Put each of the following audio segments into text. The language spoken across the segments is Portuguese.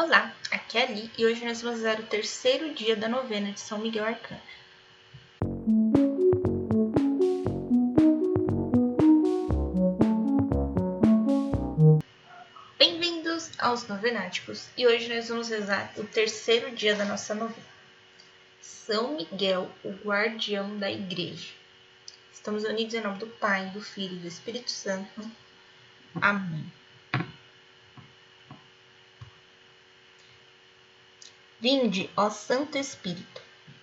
Olá, aqui é a Li e hoje nós vamos usar o terceiro dia da novena de São Miguel Arcanjo. Bem-vindos aos Novenáticos e hoje nós vamos rezar o terceiro dia da nossa novena. São Miguel, o guardião da igreja. Estamos unidos em nome do Pai, do Filho e do Espírito Santo. Amém. Vinde, ó Santo Espírito,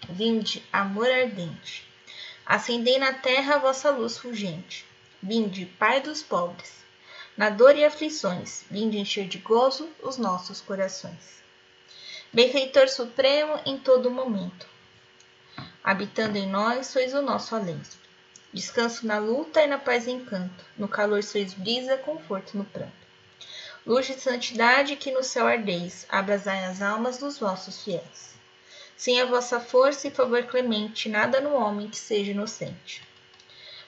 vinde, amor ardente, acendei na terra a vossa luz fulgente. Vinde, Pai dos pobres, na dor e aflições, vinde encher de gozo os nossos corações. Benfeitor supremo em todo momento, habitando em nós, sois o nosso alento. Descanso na luta e na paz encanto, no calor sois brisa, conforto no pranto. Luz de santidade que no céu ardeis, abrasai as almas dos vossos fiéis. Sem a vossa força e favor clemente, nada no homem que seja inocente.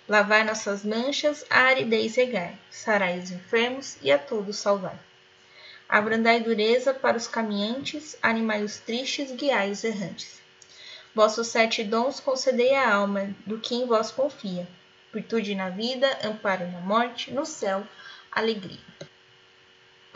Lavai nossas manchas, a aridez regai, sarai os enfermos e a todos salvai. Abrandai dureza para os caminhantes, animai os tristes, guiai os errantes. Vossos sete dons concedei à alma do que em vós confia. Virtude na vida, amparo na morte, no céu, alegria.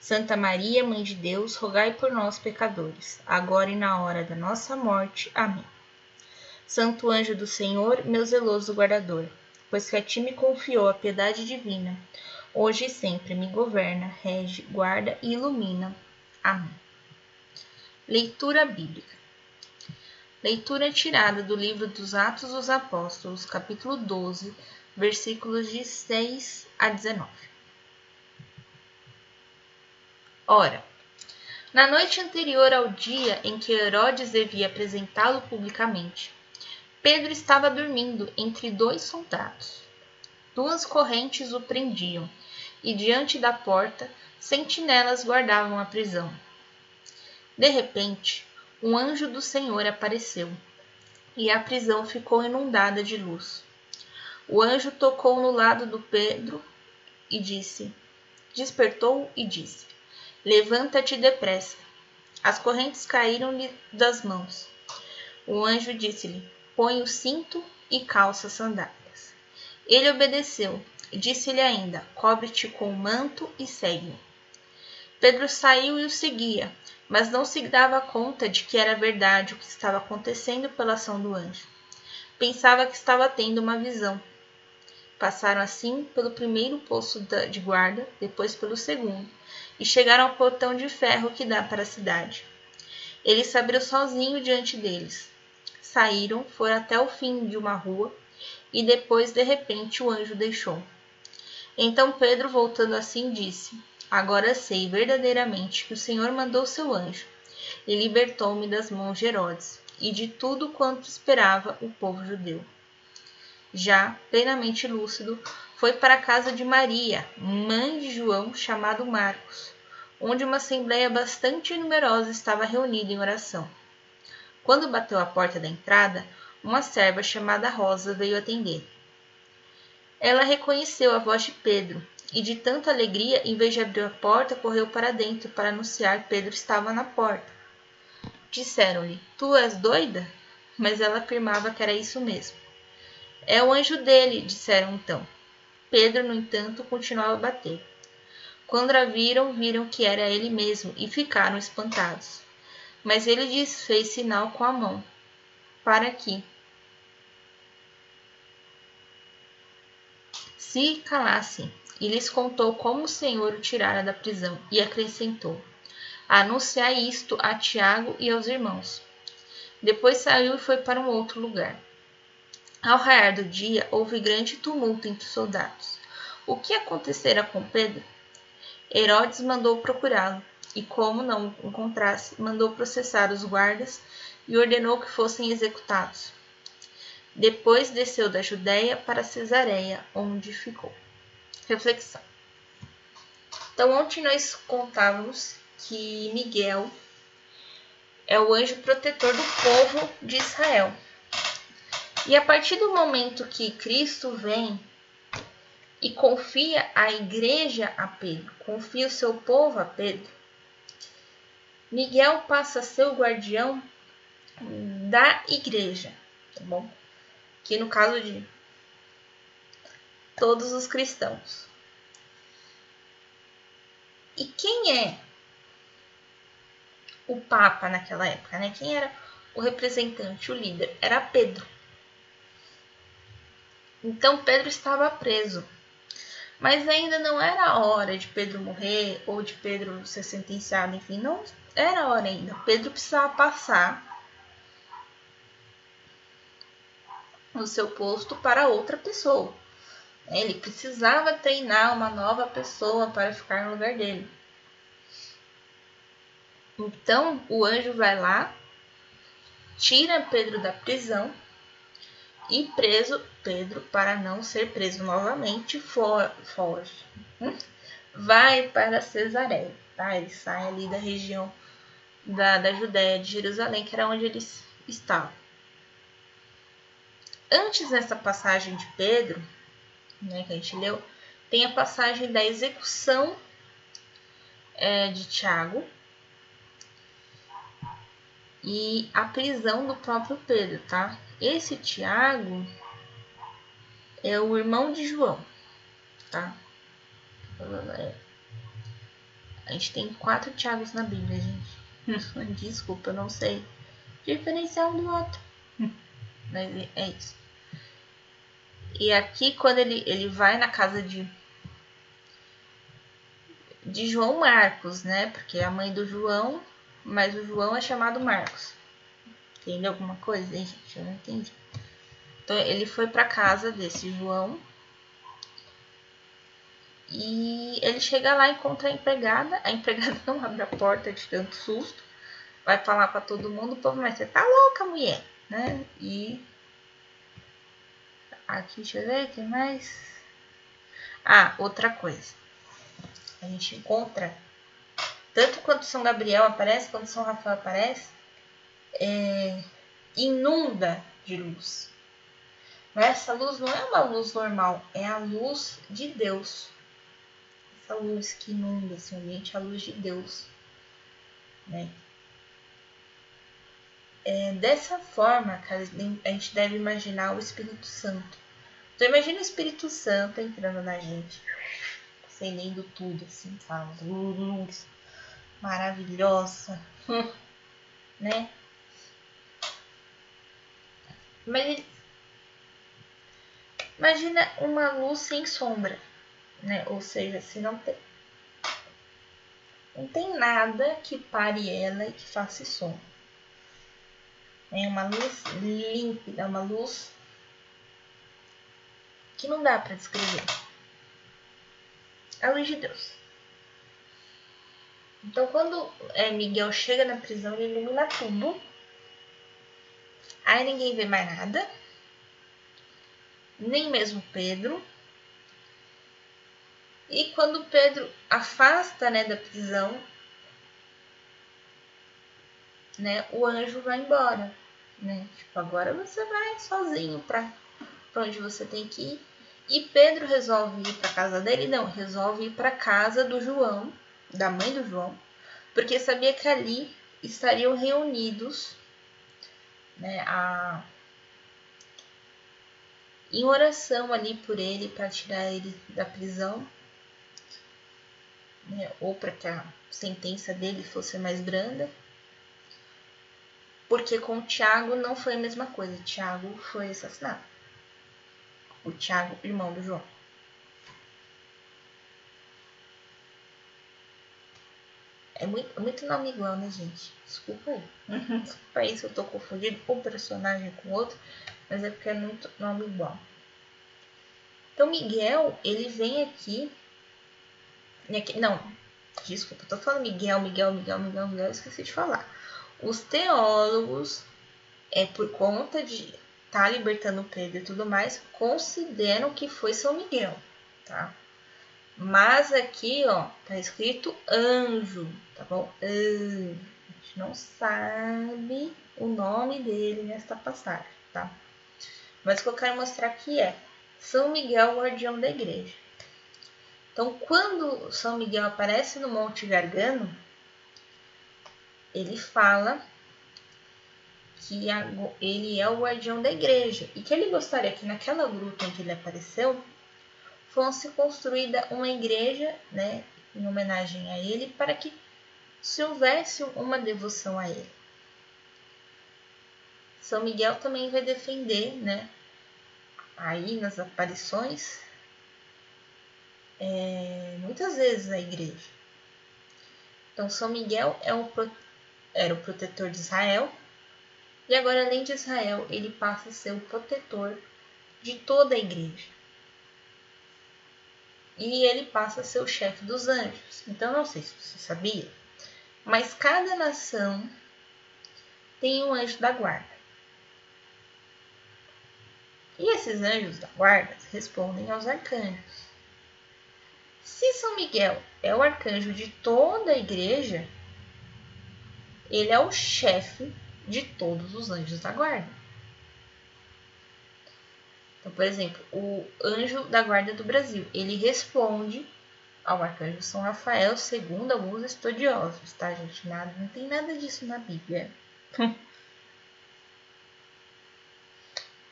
Santa Maria, Mãe de Deus, rogai por nós, pecadores, agora e na hora da nossa morte. Amém. Santo anjo do Senhor, meu zeloso guardador, pois que a ti me confiou a piedade divina, hoje e sempre me governa, rege, guarda e ilumina. Amém. Leitura bíblica. Leitura tirada do livro dos Atos dos Apóstolos, capítulo 12, versículos de 6 a 19. Ora, na noite anterior ao dia em que Herodes devia apresentá-lo publicamente, Pedro estava dormindo entre dois soldados. Duas correntes o prendiam, e diante da porta sentinelas guardavam a prisão. De repente, um anjo do Senhor apareceu, e a prisão ficou inundada de luz. O anjo tocou no lado do Pedro e disse: Despertou e disse: Levanta-te depressa. As correntes caíram-lhe das mãos. O anjo disse-lhe: Põe o cinto e calça as sandálias. Ele obedeceu. Disse-lhe ainda: Cobre-te com o manto e segue-me. Pedro saiu e o seguia, mas não se dava conta de que era verdade o que estava acontecendo pela ação do anjo. Pensava que estava tendo uma visão. Passaram assim pelo primeiro posto de guarda, depois pelo segundo, e chegaram ao portão de ferro que dá para a cidade. Ele se abriu sozinho diante deles. Saíram, foram até o fim de uma rua, e depois, de repente, o anjo deixou. Então Pedro, voltando assim, disse: Agora sei verdadeiramente que o Senhor mandou seu anjo e libertou-me das mãos de Herodes e de tudo quanto esperava o povo judeu. Já plenamente lúcido, foi para a casa de Maria, mãe de João, chamado Marcos, onde uma assembleia bastante numerosa estava reunida em oração. Quando bateu à porta da entrada, uma serva chamada Rosa veio atender. Ela reconheceu a voz de Pedro e, de tanta alegria, em vez de abrir a porta, correu para dentro para anunciar que Pedro estava na porta. Disseram-lhe: Tu és doida? Mas ela afirmava que era isso mesmo. É o anjo dele, disseram então. Pedro, no entanto, continuava a bater. Quando a viram, viram que era ele mesmo e ficaram espantados. Mas ele lhes fez sinal com a mão, para que se calassem, e lhes contou como o Senhor o tirara da prisão, e acrescentou: Anunciai isto a Tiago e aos irmãos. Depois saiu e foi para um outro lugar. Ao raiar do dia, houve grande tumulto entre os soldados. O que acontecera com Pedro? Herodes mandou procurá-lo e, como não encontrasse, mandou processar os guardas e ordenou que fossem executados. Depois desceu da Judéia para Cesareia, onde ficou. Reflexão. Então, ontem nós contávamos que Miguel é o anjo protetor do povo de Israel. E a partir do momento que Cristo vem e confia a igreja a Pedro, confia o seu povo a Pedro, Miguel passa a ser o guardião da igreja, tá bom? Que no caso de todos os cristãos. E quem é o Papa naquela época, né? Quem era o representante, o líder? Era Pedro. Então Pedro estava preso. Mas ainda não era a hora de Pedro morrer ou de Pedro ser sentenciado, enfim, não era a hora ainda. Pedro precisava passar o seu posto para outra pessoa. Ele precisava treinar uma nova pessoa para ficar no lugar dele. Então o anjo vai lá, tira Pedro da prisão e preso Pedro, para não ser preso novamente, foge. Hum? Vai para Cesareia. Tá? Ele sai ali da região da, da Judéia, de Jerusalém, que era onde eles estavam. Antes dessa passagem de Pedro, né, que a gente leu, tem a passagem da execução é, de Tiago e a prisão do próprio Pedro, tá? Esse Tiago é o irmão de João, tá? A gente tem quatro Tiagos na Bíblia, gente. Desculpa, eu não sei diferenciar um do outro. Mas é isso. E aqui, quando ele, ele vai na casa de, de João Marcos, né? Porque é a mãe do João, mas o João é chamado Marcos. Entendeu alguma coisa aí, gente? Eu não entendi. Então, ele foi para casa desse João. E ele chega lá encontra a empregada. A empregada não abre a porta de tanto susto. Vai falar para todo mundo. O povo, mas você tá louca, mulher, né? E aqui, deixa eu ver, tem mais. Ah, outra coisa. A gente encontra, tanto quando São Gabriel aparece, quanto São Rafael aparece, é, inunda de luz. Mas essa luz não é uma luz normal, é a luz de Deus. Essa luz que inunda esse ambiente é a luz de Deus. Né? É, dessa forma, a gente deve imaginar o Espírito Santo. Então imagina o Espírito Santo entrando na gente, acendendo tudo, assim, sabe? Luz maravilhosa, né? Mas imagina uma luz sem sombra, né? Ou seja, se não tem não tem nada que pare ela e que faça sombra. É uma luz límpida, uma luz que não dá para descrever. A luz de Deus. Então, quando é, Miguel chega na prisão, ele ilumina tudo Aí ninguém vê mais nada, nem mesmo Pedro. E quando Pedro afasta né, da prisão, né, o anjo vai embora. Né? Tipo, agora você vai sozinho para onde você tem que ir. E Pedro resolve ir para casa dele? Não, resolve ir para casa do João, da mãe do João, porque sabia que ali estariam reunidos né, a, em oração ali por ele para tirar ele da prisão, né, ou para que a sentença dele fosse mais branda. Porque com o Tiago não foi a mesma coisa. Tiago foi assassinado. O Tiago, irmão do João. É muito, é muito nome igual, né, gente? Desculpa aí. Uhum. Desculpa aí se eu tô confundindo um personagem com outro, mas é porque é muito nome igual. Então, Miguel, ele vem aqui. Não, desculpa, tô falando Miguel, Miguel, Miguel, Miguel, Miguel, esqueci de falar. Os teólogos, é por conta de tá libertando Pedro e tudo mais, consideram que foi São Miguel, tá? Mas aqui, ó, tá escrito anjo, tá bom? Anjo. A gente não sabe o nome dele nesta passagem, tá? Mas o que eu quero mostrar aqui é São Miguel, guardião da igreja. Então, quando São Miguel aparece no Monte Gargano, ele fala que ele é o guardião da igreja e que ele gostaria que naquela gruta em que ele apareceu fosse construída uma igreja, né, em homenagem a ele, para que se houvesse uma devoção a ele. São Miguel também vai defender, né, aí nas aparições, é, muitas vezes a igreja. Então, São Miguel é era o protetor de Israel, e agora, além de Israel, ele passa a ser o protetor de toda a igreja e ele passa a ser o chefe dos anjos. Então, não sei se você sabia, mas cada nação tem um anjo da guarda. E esses anjos da guarda respondem aos arcanjos. Se São Miguel é o arcanjo de toda a igreja, ele é o chefe de todos os anjos da guarda. Então, por exemplo, o anjo da guarda do Brasil, ele responde ao arcanjo São Rafael, segundo alguns estudiosos, tá, gente? Nada, não tem nada disso na Bíblia.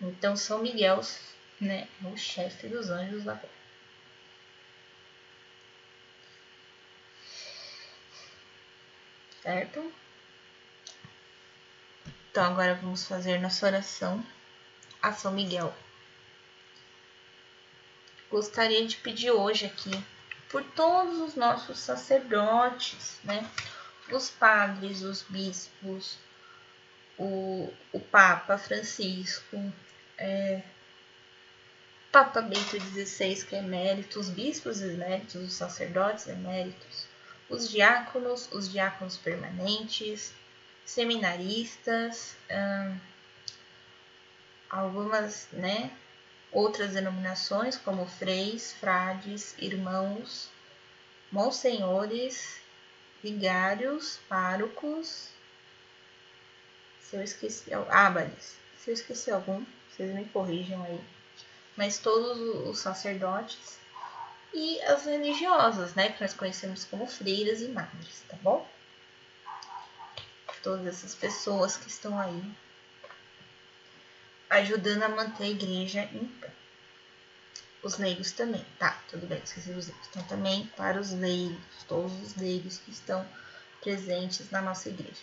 então, São Miguel, né, é o chefe dos anjos da guarda. Certo? Então, agora vamos fazer nossa oração a São Miguel gostaria de pedir hoje aqui por todos os nossos sacerdotes, né? Os padres, os bispos, o, o Papa Francisco, é, Papa Bento XVI, que é emérito, os bispos eméritos, os sacerdotes eméritos, os diáconos, os diáconos permanentes, seminaristas, hum, algumas, né, Outras denominações, como freis, frades, irmãos, monsenhores, vigários, párocos. Se eu esqueci, ábades. Se eu esqueci algum, vocês me corrijam aí. Mas todos os sacerdotes e as religiosas, né, que nós conhecemos como freiras e madres, tá bom? Todas essas pessoas que estão aí ajudando a manter a igreja em pé. Os leigos também, tá? Tudo bem, esqueci os leigos. Então, também para os leigos, todos os leigos que estão presentes na nossa igreja.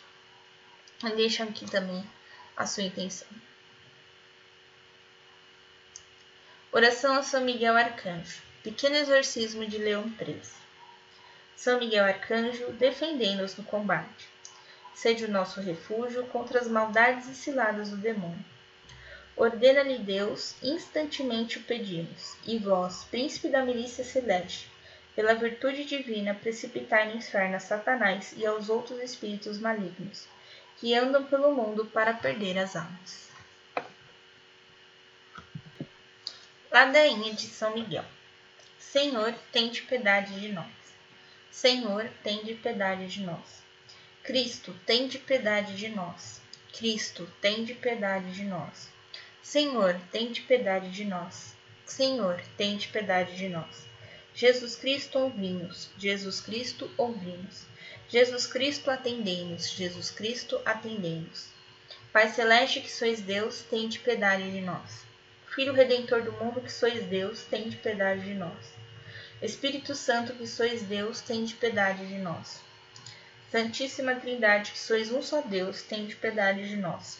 Deixa aqui também a sua intenção. Oração a São Miguel Arcanjo. Pequeno exorcismo de Leão 13. São Miguel Arcanjo, defendei-nos no combate. Sede o nosso refúgio contra as maldades e ciladas do demônio Ordena-lhe Deus, instantemente o pedimos, e vós, príncipe da milícia celeste, pela virtude divina, precipitai no inferno a Satanás e aos outros espíritos malignos, que andam pelo mundo para perder as almas. Ladainha de São Miguel. Senhor, tende piedade de nós. Senhor, tende piedade de nós. Cristo, tende piedade de nós. Cristo, tende piedade de nós. Senhor, tende piedade de nós. Senhor, tende piedade de nós. Jesus Cristo, ouvimos. Jesus Cristo, ouvimos. Jesus Cristo, atendei-nos. Jesus Cristo, atendei-nos. Pai celeste, que sois Deus, tende piedade de nós. Filho redentor do mundo, que sois Deus, tende piedade de nós. Espírito Santo, que sois Deus, tende piedade de nós. Santíssima Trindade, que sois um só Deus, tende piedade de nós.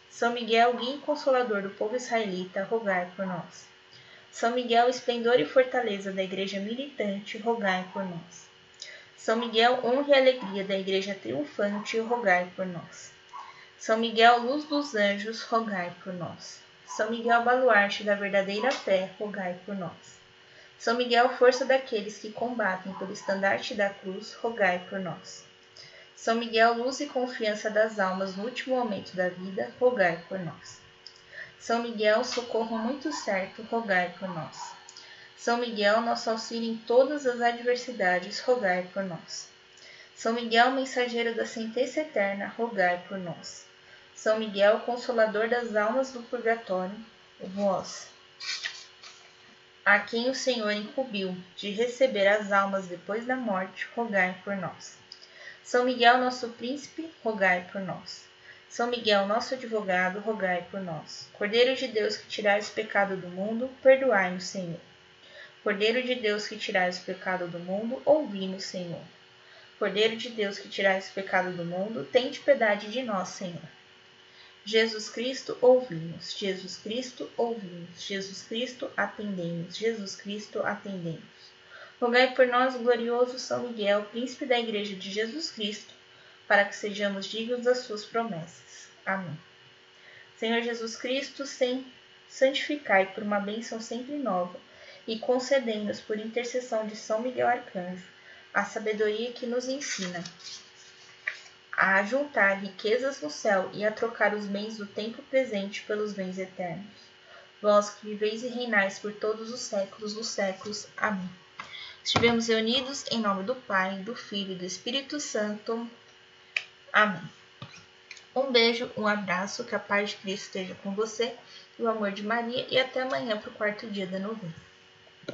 São Miguel, guia e consolador do povo israelita, rogai por nós. São Miguel, esplendor e fortaleza da Igreja militante, rogai por nós. São Miguel, honra e alegria da Igreja triunfante, rogai por nós. São Miguel, luz dos anjos, rogai por nós. São Miguel, baluarte da verdadeira fé, rogai por nós. São Miguel, força daqueles que combatem pelo estandarte da cruz, rogai por nós. São Miguel, luz e confiança das almas no último momento da vida, rogai por nós. São Miguel, socorro muito certo, rogai por nós. São Miguel, nosso auxílio em todas as adversidades, rogai por nós. São Miguel, mensageiro da sentença eterna, rogai por nós. São Miguel, consolador das almas do purgatório, vós, a quem o Senhor incumbiu de receber as almas depois da morte, rogai por nós. São Miguel, nosso príncipe, rogai por nós. São Miguel, nosso advogado, rogai por nós. Cordeiro de Deus que tirais o pecado do mundo, perdoai-nos, Senhor. Cordeiro de Deus que tirais o pecado do mundo, ouvi-nos, Senhor. Cordeiro de Deus que tirais o pecado do mundo, tende piedade de nós, Senhor. Jesus Cristo, ouvimos. Jesus Cristo, ouvimos. Jesus Cristo, atendemos. Jesus Cristo, atendemos. Rogai por nós, glorioso São Miguel, príncipe da Igreja de Jesus Cristo, para que sejamos dignos das suas promessas. Amém. Senhor Jesus Cristo, santificai por uma bênção sempre nova e concedei-nos por intercessão de São Miguel Arcanjo a sabedoria que nos ensina a juntar riquezas no céu e a trocar os bens do tempo presente pelos bens eternos. Vós que viveis e reinais por todos os séculos dos séculos. Amém. Estivemos reunidos em nome do Pai, do Filho e do Espírito Santo. Amém. Um beijo, um abraço, que a paz de Cristo esteja com você, e o amor de Maria, e até amanhã para o quarto dia da novena.